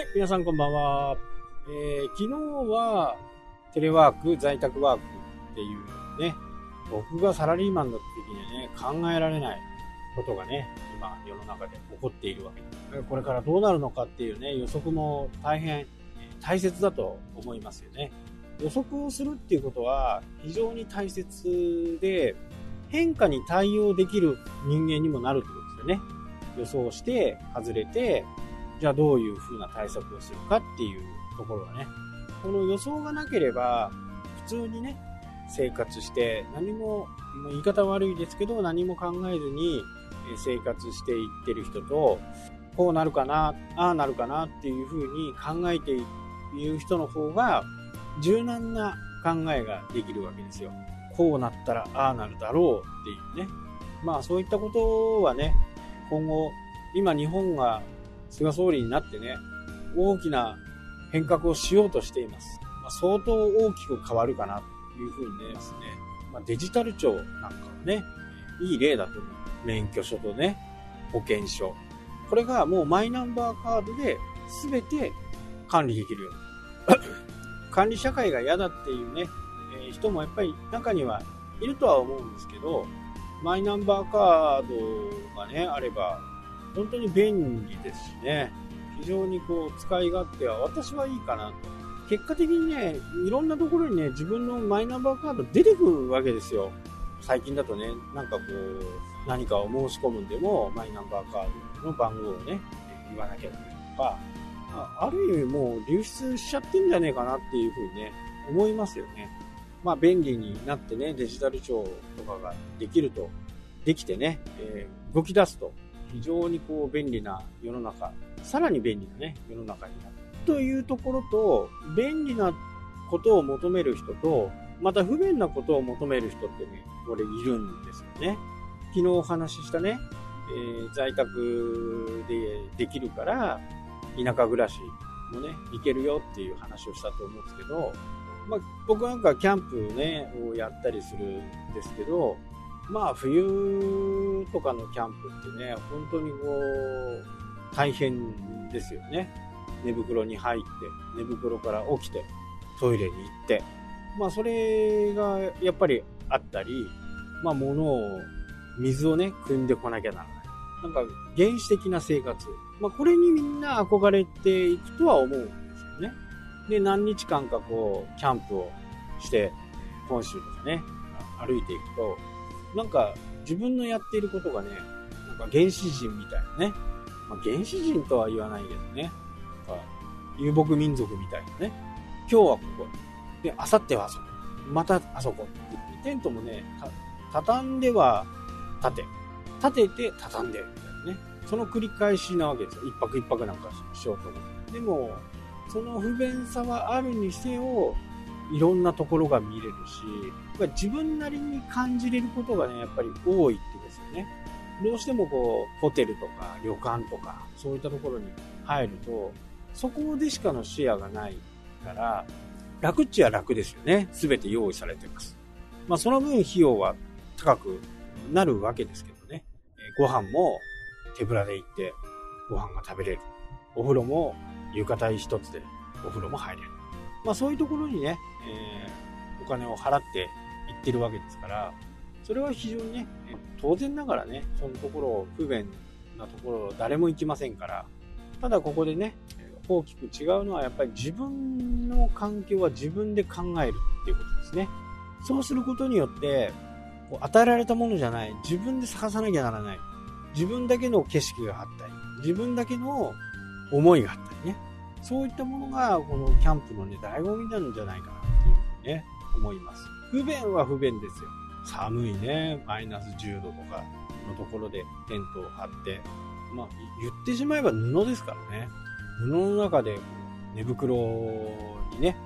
い、皆さんこんばんは。えー、昨日はテレワーク、在宅ワークっていうね、僕がサラリーマンの時にはね、考えられないことがね、今世の中で起こっているわけでこれからどうなるのかっていうね、予測も大変大切だと思いますよね。予測をするっていうことは非常に大切で、変化に対応できる人間にもなるってことですよね。予想して外れて、じゃあどういう風な対策をするかっていうところはね、この予想がなければ、普通にね、生活して、何も、言い方悪いですけど、何も考えずに生活していってる人と、こうなるかな、ああなるかなっていう風に考えている人の方が、柔軟な考えができるわけですよ。こうなったらああなるだろうっていうね。まあそういったことはね、今後、今日本が菅総理になってね、大きな変革をしようとしています。まあ、相当大きく変わるかなというふうにね、ますね。まあ、デジタル庁なんかはね、いい例だと思う。免許証とね、保険証。これがもうマイナンバーカードで全て管理できるように。管理社会が嫌だっていうね、えー、人もやっぱり中にはいるとは思うんですけど、マイナンバーカードがね、あれば本当に便利ですしね、非常にこう使い勝手は私はいいかなと。結果的にね、いろんなところにね、自分のマイナンバーカード出てくるわけですよ。最近だとね、なんかこう、何かを申し込むんでも、マイナンバーカードの番号をね、言わなきゃいけないとか、ある意味もう流出しちゃってんじゃねえかなっていうふうにね、思いますよね。まあ便利になってね、デジタル庁とかができると、できてね、えー、動き出すと、非常にこう便利な世の中、さらに便利なね、世の中になる。というところと、便利なことを求める人と、また不便なことを求める人ってね、これいるんですよね。昨日お話ししたね、えー、在宅でできるから、田舎暮らしもね、行けるよっていう話をしたと思うんですけど、まあ、僕なんかキャンプね、をやったりするんですけど、まあ冬とかのキャンプってね、本当にこう、大変ですよね。寝袋に入って、寝袋から起きて、トイレに行って、まあそれがやっぱりあったり、まあ物を、水をね、汲んでこなきゃならない。なんか原始的な生活。まあこれにみんな憧れていくとは思うんですよね。で、何日間かこう、キャンプをして、本州とかね、歩いていくと、なんか自分のやっていることがね、なんか原始人みたいなね。まあ、原始人とは言わないけどね。遊牧民族みたいなね。今日はここ。で、明後日はあそこ。またあそこ。テントもね、畳んでは立て。立てて畳んでみたいなね。その繰り返しなわけですよ。一泊一泊なんかしようと思って。でも、その不便さはあるにせよ、いろんなところが見れるし、自分なりに感じれることがね、やっぱり多いってですよね。どうしてもこう、ホテルとか旅館とか、そういったところに入ると、そこでしかの視野がないから、楽っちゃ楽ですよね。すべて用意されてます。まあその分費用は高くなるわけですけどね。ご飯も手ぶらで行ってご飯が食べれる。お風呂も浴衣一つでお風呂も入れる。まあそういうところにね、えー、お金を払って行ってるわけですから、それは非常にね、当然ながらね、そのところ不便なところ誰も行きませんから、ただここでね、大きく違うのはやっぱり自分の環境は自分で考えるっていうことですね。そうすることによって、与えられたものじゃない、自分で探さなきゃならない。自分だけの景色があったり、自分だけの思いがあったりね。そういったものが、このキャンプのね、醍醐味なんじゃないかなっていうふうにね、思います。不便は不便ですよ。寒いね、マイナス10度とかのところでテントを張って、まあ、言ってしまえば布ですからね。布の中で寝袋にね、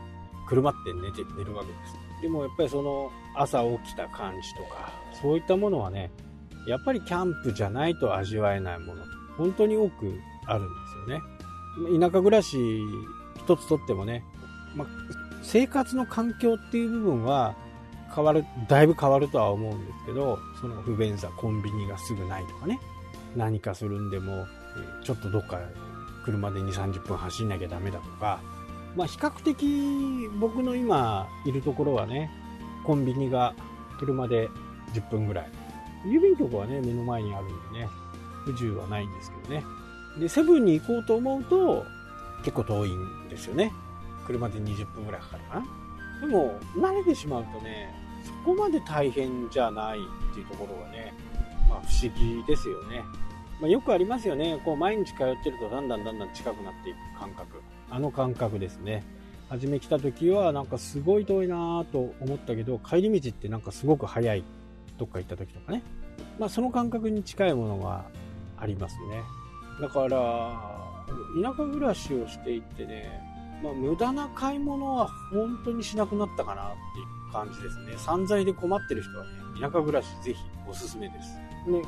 くるまって寝て、寝るわけです。でもやっぱりその朝起きた感じとか、そういったものはね、やっぱりキャンプじゃないと味わえないもの、本当に多くあるんですよね。田舎暮らし一つとってもね、まあ、生活の環境っていう部分は変わる、だいぶ変わるとは思うんですけど、その不便さ、コンビニがすぐないとかね、何かするんでも、ちょっとどっか車で2、30分走んなきゃダメだとか、まあ比較的僕の今いるところはね、コンビニが車で10分ぐらい。郵便局はね、目の前にあるんでね、不自由はないんですけどね。で、セブンに行こうと思うと、結構遠いんですよね。車で20分ぐらいかかるかな。でも、慣れてしまうとね、そこまで大変じゃないっていうところがね、まあ不思議ですよね。まあ、よくありますよね。こう毎日通ってるとだんだんだんだん近くなっていく感覚。あの感覚ですね。初め来た時はなんかすごい遠いなと思ったけど、帰り道ってなんかすごく早い。どっか行った時とかね。まあその感覚に近いものがありますね。だから、田舎暮らしをしていってね、まあ、無駄な買い物は本当にしなくなったかなっていう感じですね。散財で困ってる人はね、田舎暮らしぜひおすすめです。ね、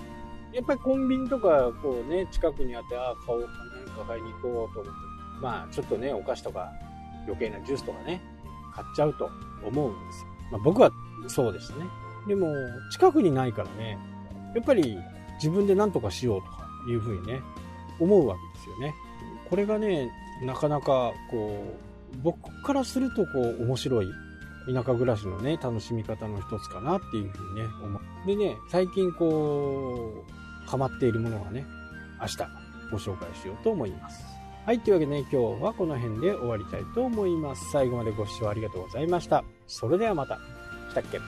やっぱりコンビニとかこうね、近くにあって、ああ、買おうか何か買いに行こうと思って、まあちょっとね、お菓子とか余計なジュースとかね、買っちゃうと思うんですよ。まあ、僕はそうでしたね。でも、近くにないからね、やっぱり自分で何とかしようとかいうふうにね、思うわけですよね。これがね、なかなかこう、僕からするとこう、面白い田舎暮らしのね、楽しみ方の一つかなっていうふうにね、思う。でね、最近こう、ハマっているものがね、明日ご紹介しようと思います。はい、というわけでね、今日はこの辺で終わりたいと思います。最後までご視聴ありがとうございました。それではまた。したっけ？